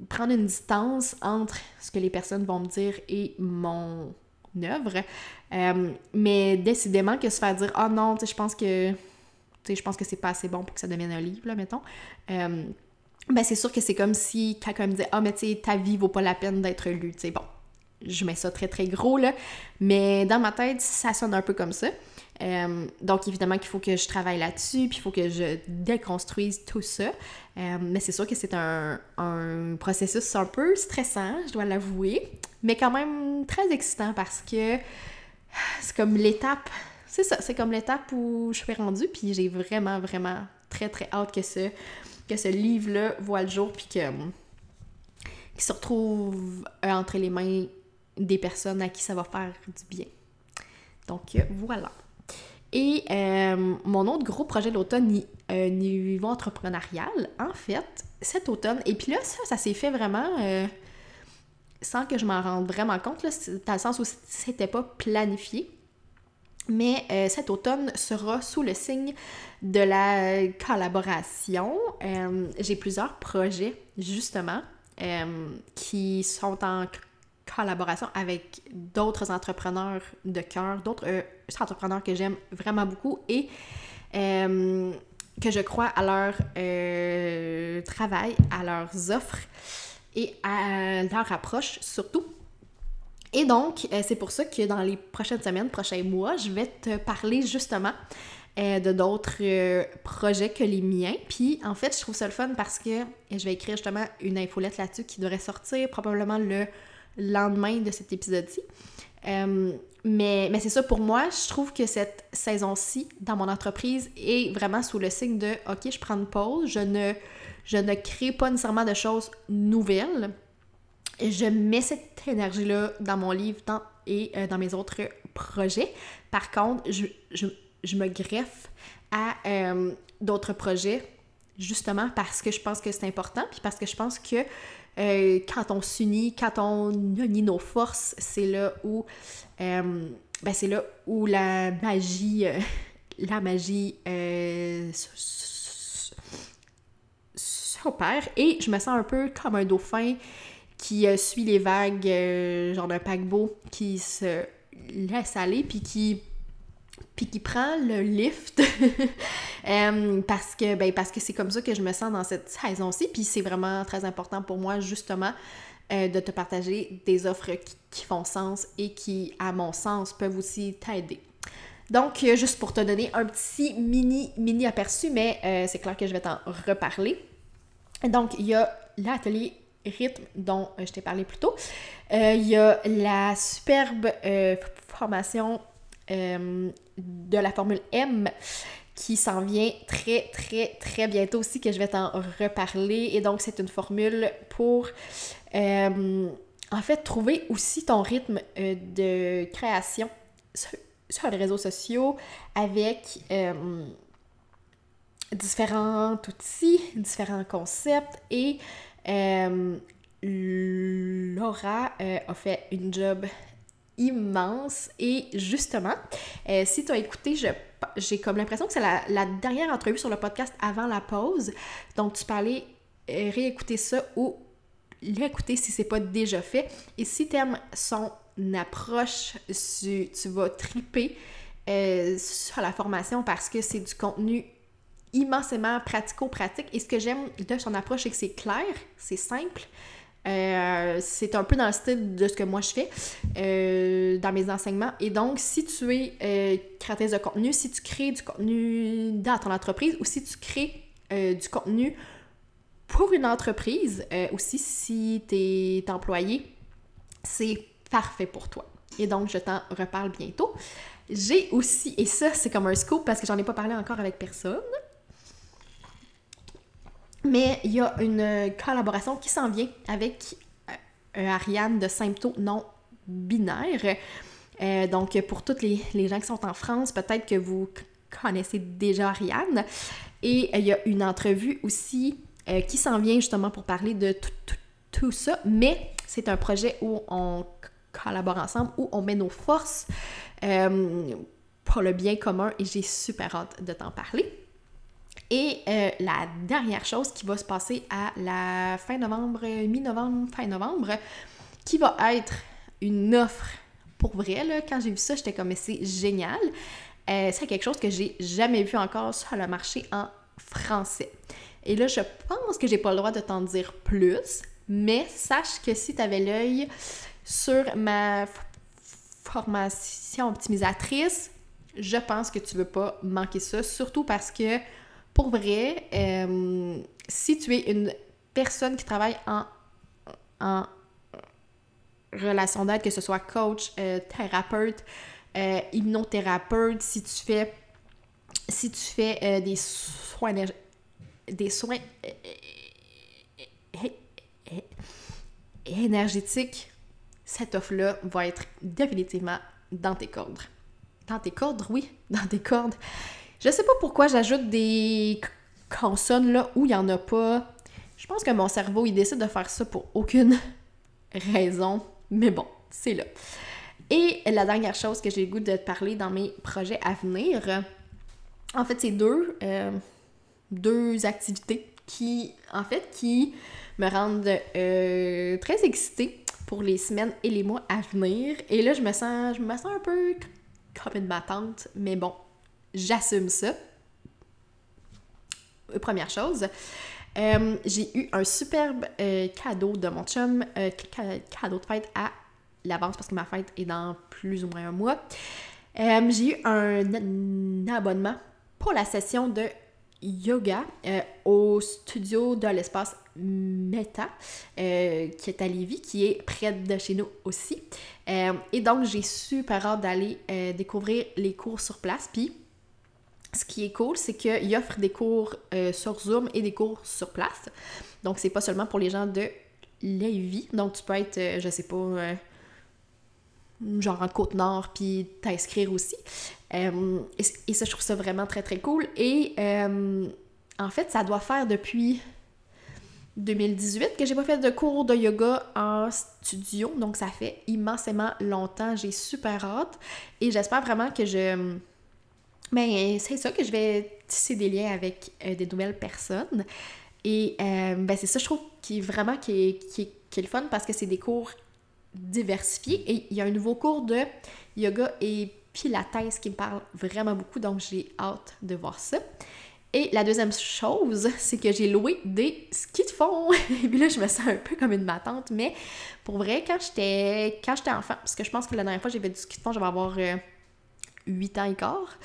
prendre une distance entre ce que les personnes vont me dire et mon œuvre. Euh, mais décidément que se faire dire oh non, je pense que je pense que c'est pas assez bon pour que ça devienne un livre, là, mettons. Euh, ben c'est sûr que c'est comme si quelqu'un me disait Ah, mais tu sais, ta vie vaut pas la peine d'être lue. Tu sais, bon, je mets ça très très gros, là. Mais dans ma tête, ça sonne un peu comme ça. Euh, donc, évidemment qu'il faut que je travaille là-dessus, puis il faut que je déconstruise tout ça. Euh, mais c'est sûr que c'est un, un, processus un peu stressant, je dois l'avouer, mais quand même très excitant parce que c'est comme l'étape, c'est ça, c'est comme l'étape où je suis rendue, puis j'ai vraiment, vraiment très, très hâte que ce, que ce livre-là voit le jour, puis que qu'il se retrouve entre les mains des personnes à qui ça va faire du bien. Donc voilà. Et euh, mon autre gros projet d'automne, euh, niveau entrepreneurial, en fait, cet automne, et puis là, ça, ça s'est fait vraiment euh, sans que je m'en rende vraiment compte, là, dans le sens où c'était pas planifié. Mais euh, cet automne sera sous le signe de la collaboration. J'ai plusieurs projets, justement, qui sont en collaboration avec d'autres entrepreneurs de cœur, d'autres euh, entrepreneurs que j'aime vraiment beaucoup et euh, que je crois à leur euh, travail, à leurs offres et à leur approche surtout. Et donc, c'est pour ça que dans les prochaines semaines, prochains mois, je vais te parler justement de d'autres projets que les miens. Puis, en fait, je trouve ça le fun parce que je vais écrire justement une infolette là-dessus qui devrait sortir probablement le lendemain de cet épisode-ci. Euh, mais, c'est ça, pour moi, je trouve que cette saison-ci, dans mon entreprise, est vraiment sous le signe de OK, je prends une pause, je ne, je ne crée pas nécessairement de choses nouvelles. Je mets cette énergie-là dans mon livre et euh, dans mes autres projets. Par contre, je me greffe à euh, d'autres projets justement parce que je pense que c'est important, puis parce que je pense que euh, quand on s'unit, quand on unit nos forces, c'est là où euh, ben c'est là où la magie euh, la magie s'opère. Et je me sens un peu comme un dauphin qui suit les vagues genre d'un paquebot qui se laisse aller puis qui puis qui prend le lift euh, parce que ben parce que c'est comme ça que je me sens dans cette saison-ci puis c'est vraiment très important pour moi justement euh, de te partager des offres qui, font sens et qui à mon sens peuvent aussi t'aider. Donc euh, juste pour te donner un petit mini mini aperçu mais c'est clair que je vais t'en reparler. Donc il y a l'atelier rythme dont je t'ai parlé plus tôt. Il y a la superbe formation euh, de la formule M qui s'en vient très, très, très bientôt aussi, que je vais t'en reparler. Et donc, c'est une formule pour, euh, en fait, trouver aussi ton rythme euh, de création sur, les réseaux sociaux avec différents outils, différents concepts. Et Laura a fait une job immense. Et justement, euh, si tu as écouté, j'ai comme l'impression que c'est la, dernière entrevue sur le podcast avant la pause. Donc, tu peux aller euh, réécouter ça ou l'écouter si c'est pas déjà fait. Et si tu aimes son approche, tu, vas triper euh, sur la formation parce que c'est du contenu immensément pratico-pratique. Et ce que j'aime de son approche, c'est que c'est clair, c'est simple. Euh, c'est un peu dans le style de ce que moi je fais euh, dans mes enseignements. Et donc, si tu es créatrice de contenu, si tu crées du contenu dans ton entreprise ou si tu crées du contenu pour une entreprise, aussi si tu es employé, c'est parfait pour toi. Et donc, je t'en reparle bientôt. J'ai aussi, et ça, c'est comme un scoop parce que j'en ai pas parlé encore avec personne. Mais il y a une collaboration qui s'en vient avec euh, Ariane de Sympto non binaire. Euh, donc, pour toutes les, gens qui sont en France, peut-être que vous connaissez déjà Ariane. Et il y a une entrevue aussi euh, qui s'en vient justement pour parler de tout ça. Mais c'est un projet où on collabore ensemble, où on met nos forces euh, pour le bien commun et j'ai super hâte de t'en parler. Et euh, la dernière chose qui va se passer à la fin novembre, mi-novembre, fin novembre, qui va être une offre pour vrai. Là, quand j'ai vu ça, j'étais comme, mais c'est génial. Euh, c'est quelque chose que j'ai jamais vu encore sur le marché en français. Et là, je pense que j'ai pas le droit de t'en dire plus, mais sache que si tu avais l'œil sur ma formation optimisatrice, je pense que tu veux pas manquer ça, surtout parce que, pour vrai, euh, si tu es une personne qui travaille en, en relation d'aide, que ce soit coach, euh, thérapeute, euh, hypnothérapeute, si tu fais si tu fais des soins des soins énergétiques cette offre-là va être définitivement dans tes cordes. Dans tes cordes, oui, dans tes cordes. Je sais pas pourquoi j'ajoute des consonnes là où il y en a pas. Je pense que mon cerveau, il décide de faire ça pour aucune raison. Mais bon, c'est là. Et la dernière chose que j'ai le goût de te parler dans mes projets à venir, en fait, c'est deux, euh, deux activités qui, en fait, qui me rendent euh, très excitée pour les semaines et les mois à venir. Et là, je me sens, je me sens un peu comme une battante, mais bon, j'assume ça. Euh, première chose, euh, j'ai eu un superbe euh, cadeau de mon chum, cadeau de fête à l'avance parce que ma fête est dans plus ou moins un mois. j'ai eu un abonnement pour la session de yoga au studio de l'espace Meta, qui est à Lévis, qui est près de chez nous aussi. Et donc, j'ai super hâte d'aller découvrir les cours sur place. Puis, ce qui est cool, c'est qu'il offre des cours sur Zoom et des cours sur place. Donc, c'est pas seulement pour les gens de Lévis. Donc, tu peux être, je sais pas genre en Côte-Nord, puis t'inscrire aussi. Euh, et, ça, je trouve ça vraiment très, très cool. Et euh, en fait, ça doit faire depuis 2018 que j'ai pas fait de cours de yoga en studio. Donc, ça fait immensément longtemps. J'ai super hâte. Et j'espère vraiment que je... Ben, c'est ça, que je vais tisser des liens avec euh, des nouvelles personnes. Et ben, c'est ça, je trouve, qui est vraiment qui est, qui le fun parce que c'est des cours diversifiés. Et il y a un nouveau cours de yoga et Pilates qui me parle vraiment beaucoup, donc j'ai hâte de voir ça. Et la deuxième chose, c'est que j'ai loué des skis de fond. Et puis là, je me sens un peu comme une matante, mais pour vrai, quand j'étais enfant, parce que je pense que la dernière fois j'ai fait du ski de fond, je vais avoir 8 euh, ans et quart,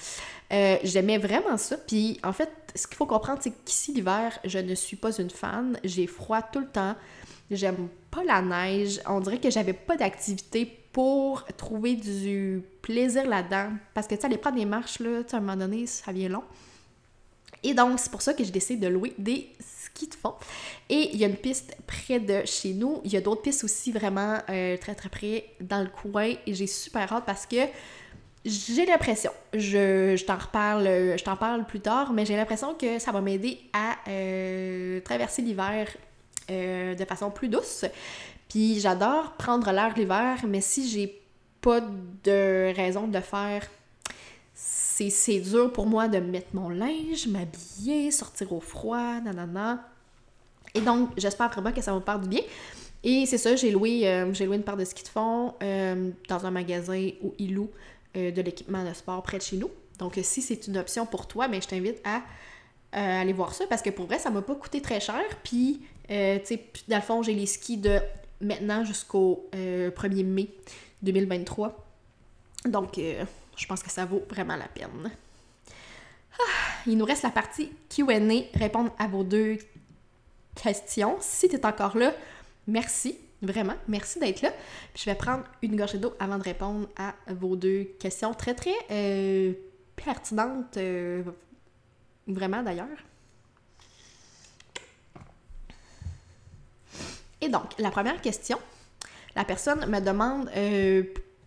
euh, j'aimais vraiment ça. Puis en fait, ce qu'il faut comprendre, c'est qu'ici, l'hiver, je ne suis pas une fan. J'ai froid tout le temps. J'aime pas la neige. On dirait que j'avais pas d'activité pour trouver du plaisir là-dedans. Parce que, tu sais, aller prendre des marches, là, à un moment donné, ça vient long. Et donc, c'est pour ça que j'ai décidé de louer des skis de fond. Et il y a une piste près de chez nous. Il y a d'autres pistes aussi vraiment euh, très, très près dans le coin. Et j'ai super hâte parce que j'ai l'impression, je, je t'en reparle, je t'en parle plus tard, mais j'ai l'impression que ça va m'aider à euh, traverser l'hiver euh, de façon plus douce. Puis j'adore prendre l'air l'hiver, mais si j'ai pas de raison de faire c'est dur pour moi de mettre mon linge, m'habiller, sortir au froid, nanana. Et donc, j'espère vraiment que ça va me faire du bien. Et c'est ça, j'ai loué, euh, loué une paire de ski de fond dans un magasin où ils louent euh, de l'équipement de sport près de chez nous. Donc, si c'est une option pour toi, mais ben, je t'invite à aller voir ça parce que pour vrai, ça m'a pas coûté très cher. Puis, tu sais, dans le fond, j'ai les skis de maintenant jusqu'au 1er mai 2023. Donc, je pense que ça vaut vraiment la peine. Ah, il nous reste la partie QA, répondre à vos deux questions. Si tu es encore là, merci, vraiment, merci d'être là. je vais prendre une gorgée d'eau avant de répondre à vos deux questions très, très euh, pertinentes, euh, vraiment d'ailleurs. Et donc, la première question, la personne me demande euh,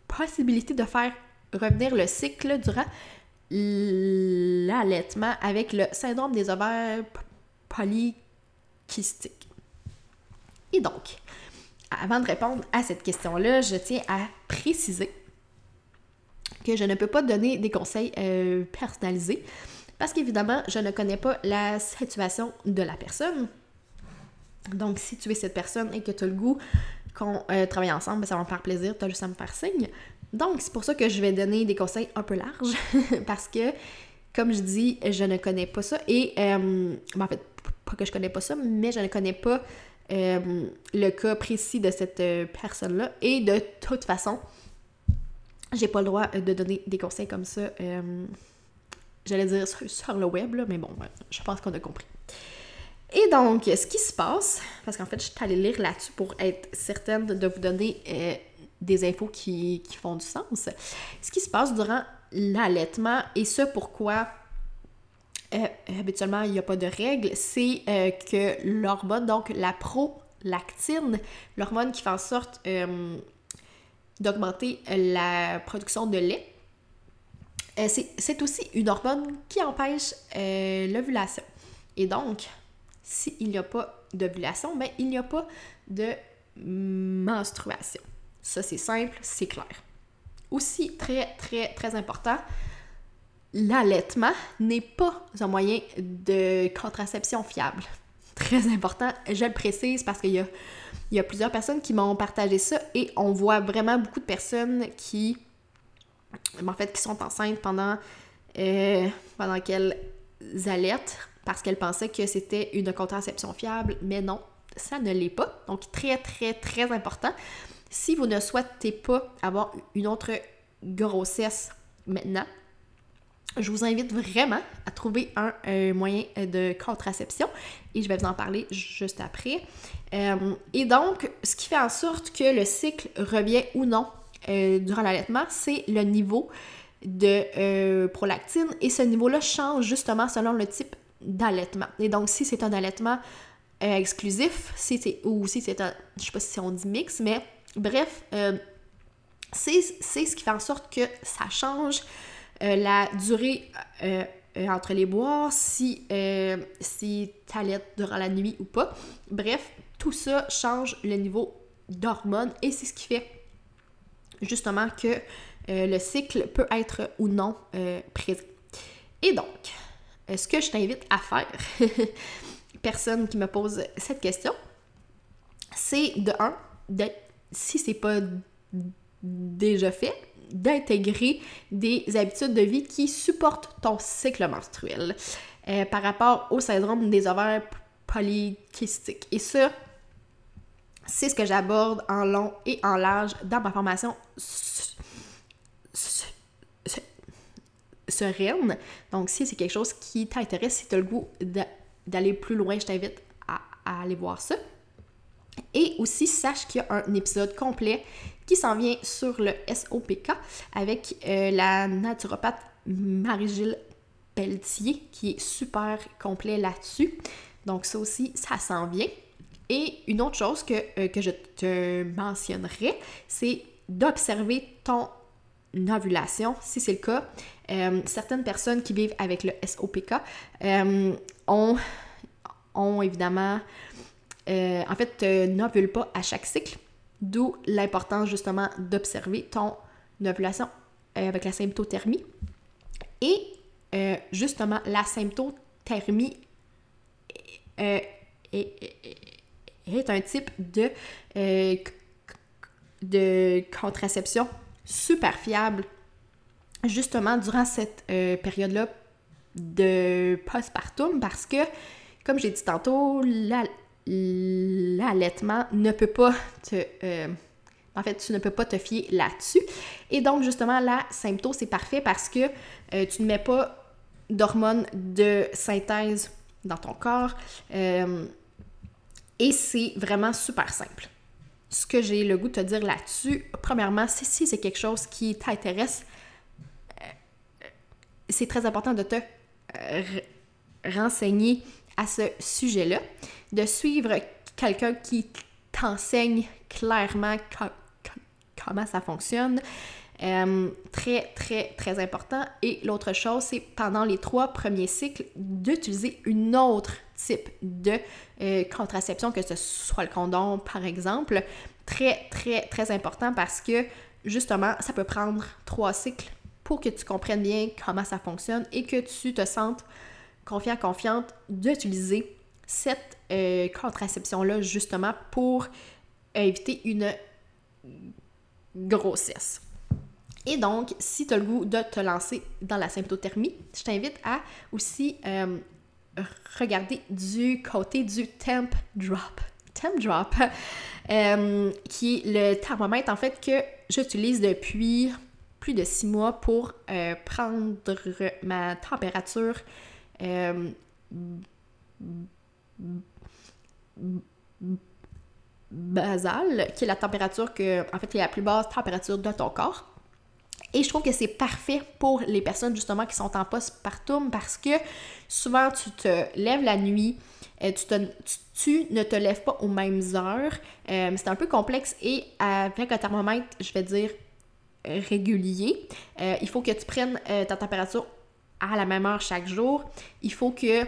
possibilité de faire revenir le cycle durant l'allaitement avec le syndrome des ovaires polykystiques. Et donc, avant de répondre à cette question-là, je tiens à préciser que je ne peux pas donner des conseils euh, personnalisés parce qu'évidemment, je ne connais pas la situation de la personne. Donc, si tu es cette personne et que tu as le goût qu'on euh, travaille ensemble, ben, ça va me faire plaisir, tu as juste à me faire signe. Donc, c'est pour ça que je vais donner des conseils un peu larges, parce que, comme je dis, je ne connais pas ça. Et, euh, ben, en fait, pas que je connais pas ça, mais je ne connais pas euh, le cas précis de cette euh, personne-là. Et de toute façon, j'ai pas le droit de donner des conseils comme ça. J'allais dire sur, le web, mais bon, je pense qu'on a compris. Et donc, ce qui se passe, parce qu'en fait, je suis allée lire là-dessus pour être certaine de vous donner des infos qui, font du sens. Ce qui se passe durant l'allaitement, et ce pourquoi euh, habituellement il n'y a pas de règle, c'est euh, que l'hormone, donc la prolactine, l'hormone qui fait en sorte euh, d'augmenter la production de lait, c'est aussi une hormone qui empêche l'ovulation. Et donc, s'il n'y a pas d'ovulation, ben, il n'y a pas de menstruation. Ça, c'est simple, c'est clair. Aussi, très, très, très important, l'allaitement n'est pas un moyen de contraception fiable. Très important, je le précise parce qu'il y a, plusieurs personnes qui m'ont partagé ça et on voit vraiment beaucoup de personnes qui, en fait, qui sont enceintes pendant, euh, pendant qu'elles allaitent parce qu'elles pensaient que c'était une contraception fiable, mais non, ça ne l'est pas. Donc, très, très, très important. Si vous ne souhaitez pas avoir une autre grossesse maintenant, je vous invite vraiment à trouver un, moyen de contraception et je vais vous en parler juste après. Euh, et donc, ce qui fait en sorte que le cycle revient ou non euh, durant l'allaitement, c'est le niveau de euh, prolactine et ce niveau-là change justement selon le type d'allaitement. Et donc, si c'est un allaitement exclusif, si ou si c'est un, je sais pas si on dit mix, mais Bref, euh, c'est ce qui fait en sorte que ça change euh, la durée euh, entre les boires, si, si t'allaites durant la nuit ou pas. Bref, tout ça change le niveau d'hormones et c'est ce qui fait justement que le cycle peut être ou non présent. Et donc, ce que je t'invite à faire, personne qui me pose cette question, c'est de un, d'être si c'est pas déjà fait, d'intégrer des habitudes de vie qui supportent ton cycle menstruel euh, par rapport au syndrome des ovaires polykystiques. Et ça, c'est ce que j'aborde en long et en large dans ma formation sereine. Donc, si c'est quelque chose qui t'intéresse, si tu as le goût d'aller plus loin, je t'invite à aller voir ça. Et aussi, sache qu'il y a un épisode complet qui s'en vient sur le SOPK avec euh, la naturopathe Marie-Gilles Pelletier qui est super complet là-dessus. Donc ça aussi, ça s'en vient. Et une autre chose que, euh, je te mentionnerai, c'est d'observer ton ovulation, si c'est le cas. Euh, certaines personnes qui vivent avec le SOPK ont, ont évidemment en fait, n'ovule pas à chaque cycle, d'où l'importance justement d'observer ton ovulation avec la symptothermie. Et justement, la symptothermie est, est, un type de, de contraception super fiable justement durant cette période-là de postpartum parce que, comme j'ai dit tantôt, l'allaitement ne peut pas te... Euh, en fait, tu ne peux pas te fier là-dessus. Et donc, justement, la symptôme, c'est parfait parce que euh, tu ne mets pas d'hormones de synthèse dans ton corps. Euh, et c'est vraiment super simple. Ce que j'ai le goût de te dire là-dessus, premièrement, si c'est quelque chose qui t'intéresse, c'est très important de te renseigner à ce sujet-là, de suivre quelqu'un qui t'enseigne clairement comment ça fonctionne. Euh, très, très, très important. Et l'autre chose, c'est pendant les trois premiers cycles, d'utiliser une autre type de euh, contraception, que ce soit le condom, par exemple. Très, très, très important parce que, justement, ça peut prendre trois cycles pour que tu comprennes bien comment ça fonctionne et que tu te sentes confiant, confiante d'utiliser cette euh, contraception-là justement pour éviter une grossesse. Et donc, si tu as le goût de te lancer dans la symptothermie, je t'invite à aussi euh, regarder du côté du temp drop. Temp drop, euh, qui est le thermomètre en fait que j'utilise depuis plus de six mois pour prendre ma température basale, qui est la température que, en fait, qui est la plus basse température de ton corps. Et je trouve que c'est parfait pour les personnes justement qui sont en postpartum parce que souvent tu te lèves la nuit, euh, tu, tu, ne te lèves pas aux mêmes heures. c'est un peu complexe et avec un thermomètre, je vais dire régulier. Euh, il faut que tu prennes euh, ta température à la même heure chaque jour. Il faut que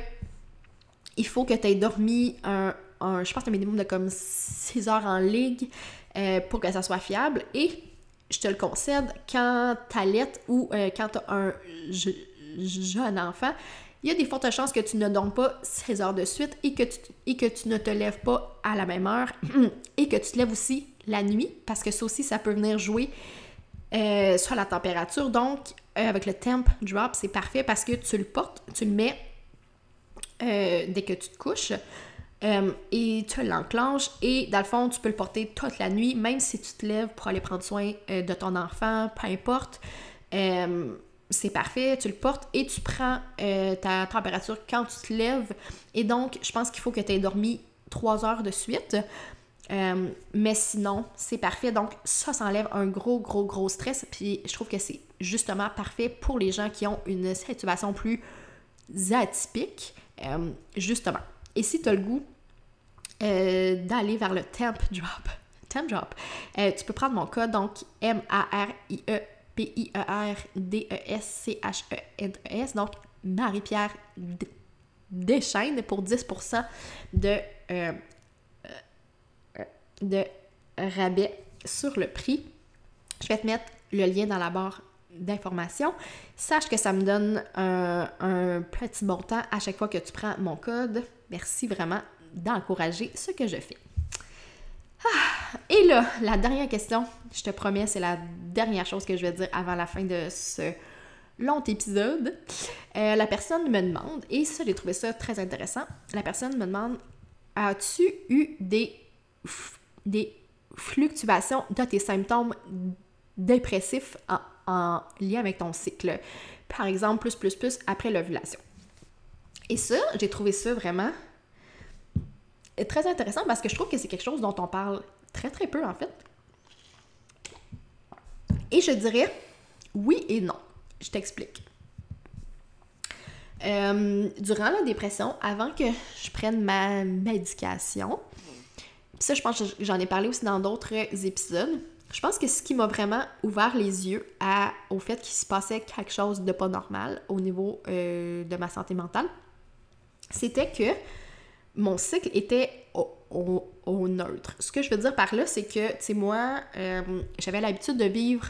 il faut que tu aies dormi un, je pense un minimum de comme 6 heures en ligue euh, pour que ça soit fiable. Et je te le concède, quand tu allaites ou quand tu as un jeune enfant, il y a des fortes chances que tu ne dormes pas 16 heures de suite et que, tu, et que tu ne te lèves pas à la même heure et que tu te lèves aussi la nuit parce que ça aussi, ça peut venir jouer euh, sur la température. Donc, euh, avec le temp drop, c'est parfait parce que tu le portes, tu le mets euh, dès que tu te couches et tu l'enclenches. Et dans le fond, tu peux le porter toute la nuit, même si tu te lèves pour aller prendre soin de ton enfant, peu importe. c'est parfait, tu le portes et tu prends ta température quand tu te lèves. Et donc, je pense qu'il faut que tu aies dormi trois heures de suite euh, mais sinon, c'est parfait. Donc, ça, ça enlève un gros, gros, gros stress. Puis, je trouve que c'est justement parfait pour les gens qui ont une situation plus atypique, euh, justement. Et si tu as le goût euh, d'aller vers le temp drop, temp drop, tu peux prendre mon code, donc M-A-R-I-E. P-I-E-R-D-E-S-C-H-E-N-E-S, donc Marie-Pierre Deschaines pour 10% de de rabais sur le prix. Je vais te mettre le lien dans la barre d'informations. Sache que ça me donne un, petit montant à chaque fois que tu prends mon code. Merci vraiment d'encourager ce que je fais. Ah, et là, la dernière question, je te promets, c'est la dernière chose que je vais dire avant la fin de ce long épisode. Euh, la personne me demande, et ça, j'ai trouvé ça très intéressant, la personne me demande, as-tu eu des des fluctuations de tes symptômes dépressifs en, lien avec ton cycle. Par exemple, plus, plus, plus après l'ovulation. Et ça, j'ai trouvé ça vraiment très intéressant parce que je trouve que c'est quelque chose dont on parle très, très peu en fait. Et je dirais oui et non. Je t'explique. Euh, durant la dépression, avant que je prenne ma médication, ça, je pense que j'en ai parlé aussi dans d'autres épisodes. Je pense que ce qui m'a vraiment ouvert les yeux au fait qu'il se passait quelque chose de pas normal au niveau euh, de ma santé mentale, c'était que mon cycle était au, neutre. Ce que je veux dire par là, c'est que, tu sais, moi, euh, j'avais l'habitude de vivre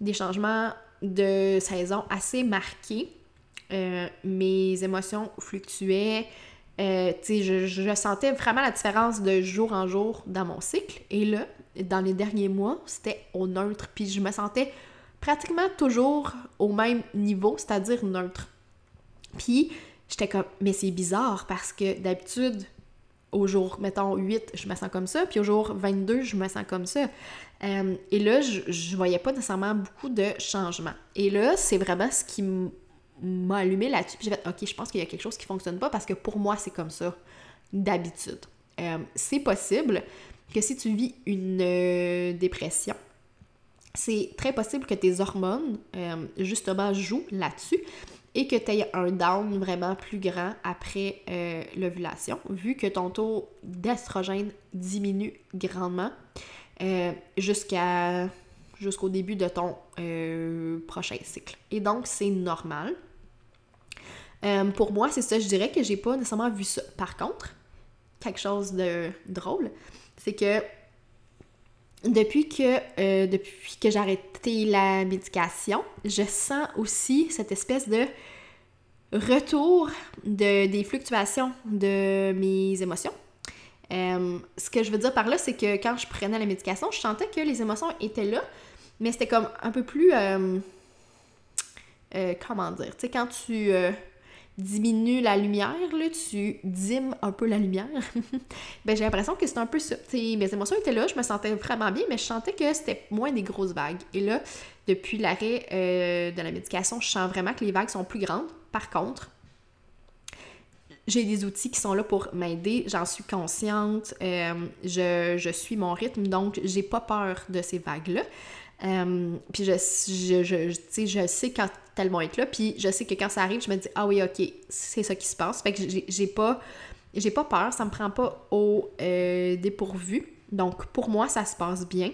des changements de saison assez marqués. Euh, mes émotions fluctuaient. Euh, je, je, sentais vraiment la différence de jour en jour dans mon cycle. Et là, dans les derniers mois, c'était au neutre. Puis je me sentais pratiquement toujours au même niveau, c'est-à-dire neutre. Puis j'étais comme, mais c'est bizarre parce que d'habitude, au jour, mettons, 8, je me sens comme ça, puis au jour 22, je me sens comme ça. Euh, et là, je, je voyais pas nécessairement beaucoup de changements. Et là, c'est vraiment ce qui m'a allumé là-dessus, puis j'ai fait, OK, je pense qu'il y a quelque chose qui fonctionne pas parce que pour moi, c'est comme ça, d'habitude. Euh, c'est possible que si tu vis une euh, dépression, c'est très possible que tes hormones, justement, jouent là-dessus et que tu aies un down vraiment plus grand après euh, l'ovulation, vu que ton taux d'estrogène diminue grandement euh, jusqu'à jusqu'au début de ton euh, prochain cycle. Et donc, c'est normal. pour moi, c'est ça, je dirais que j'ai pas nécessairement vu ça. Par contre, quelque chose de drôle, c'est que depuis que, depuis que j'ai arrêté la médication, je sens aussi cette espèce de retour de, des fluctuations de mes émotions. Euh, ce que je veux dire par là, c'est que quand je prenais la médication, je sentais que les émotions étaient là, mais c'était comme un peu plus... Euh, euh, comment dire? Tu sais, quand tu diminues la lumière, là, tu dimes un peu la lumière. ben, j'ai l'impression que c'est un peu ça. mes émotions étaient là, je me sentais vraiment bien, mais je sentais que c'était moins des grosses vagues. Et là, depuis l'arrêt de la médication, je sens vraiment que les vagues sont plus grandes. Par contre, j'ai des outils qui sont là pour m'aider, j'en suis consciente, euh, je, suis mon rythme, donc j'ai pas peur de ces vagues-là. Euh, puis je, je, je, je sais quand elles être là, puis je sais que quand ça arrive, je me dis « Ah oui, OK, c'est ça qui se passe. » Fait que j'ai pas, pas peur, ça me prend pas au euh, dépourvu. Donc pour moi, ça se passe bien.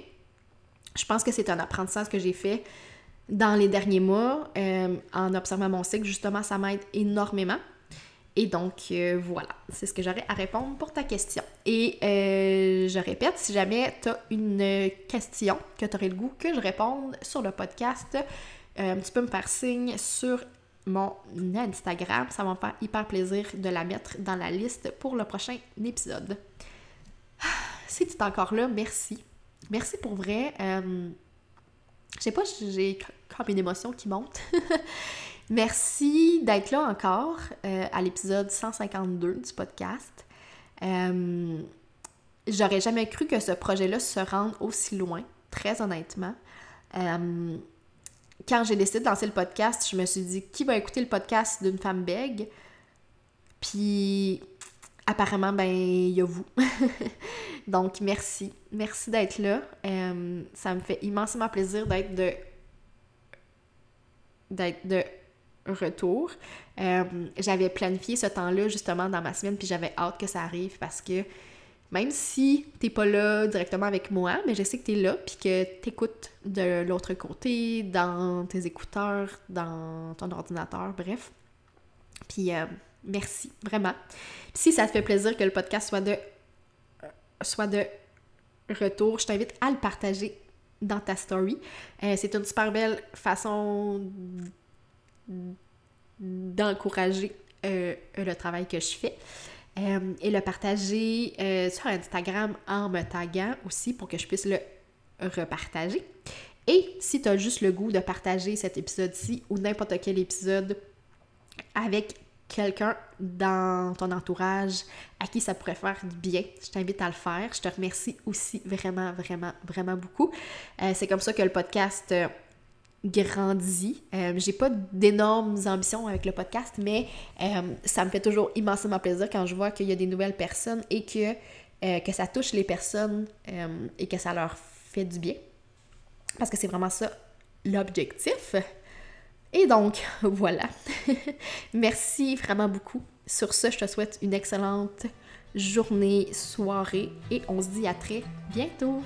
Je pense que c'est un apprentissage que j'ai fait dans les derniers mois, euh, en observant mon cycle, justement, ça m'aide énormément. Et donc, euh, voilà, c'est ce que j'aurais à répondre pour ta question. Et euh, je répète, si jamais tu as une question que tu aurais le goût que je réponde sur le podcast, tu peux me faire signe sur mon Instagram. Ça va me faire hyper plaisir de la mettre dans la liste pour le prochain épisode. Si tu es encore là, merci. Merci pour vrai. Je sais pas, j'ai comme une émotion qui monte. Merci d'être là encore euh, à l'épisode 152 du podcast. Euh, j'aurais jamais cru que ce projet-là se rende aussi loin, très honnêtement. Euh, quand j'ai décidé de lancer le podcast, je me suis dit qui va écouter le podcast d'une femme bègue? Puis apparemment, ben, il y a vous. Donc, merci. Merci d'être là. Ça me fait immensément plaisir d'être de d'être de retour. Euh, j'avais planifié ce temps-là justement dans ma semaine, puis j'avais hâte que ça arrive parce que même si t'es pas là directement avec moi, mais je sais que t'es là, puis que t'écoutes de l'autre côté, dans tes écouteurs, dans ton ordinateur, bref. Puis euh, merci, vraiment. si ça te fait plaisir que le podcast soit de soit de retour, je t'invite à le partager dans ta story. Euh, c'est une super belle façon d'encourager euh, le travail que je fais. Euh, et le partager sur Instagram en me taguant aussi pour que je puisse le repartager. Et si tu as juste le goût de partager cet épisode-ci ou n'importe quel épisode avec quelqu'un dans ton entourage à qui ça pourrait faire du bien, je t'invite à le faire. Je te remercie aussi vraiment, vraiment, vraiment beaucoup. Euh, c'est comme ça que le podcast euh, grandit. Euh, j'ai pas d'énormes ambitions avec le podcast, mais ça me fait toujours immensément plaisir quand je vois qu'il y a des nouvelles personnes et que, que ça touche les personnes et que ça leur fait du bien. Parce que c'est vraiment ça l'objectif. Et donc, voilà. Merci vraiment beaucoup. Sur ce, je te souhaite une excellente journée, soirée et on se dit à très bientôt.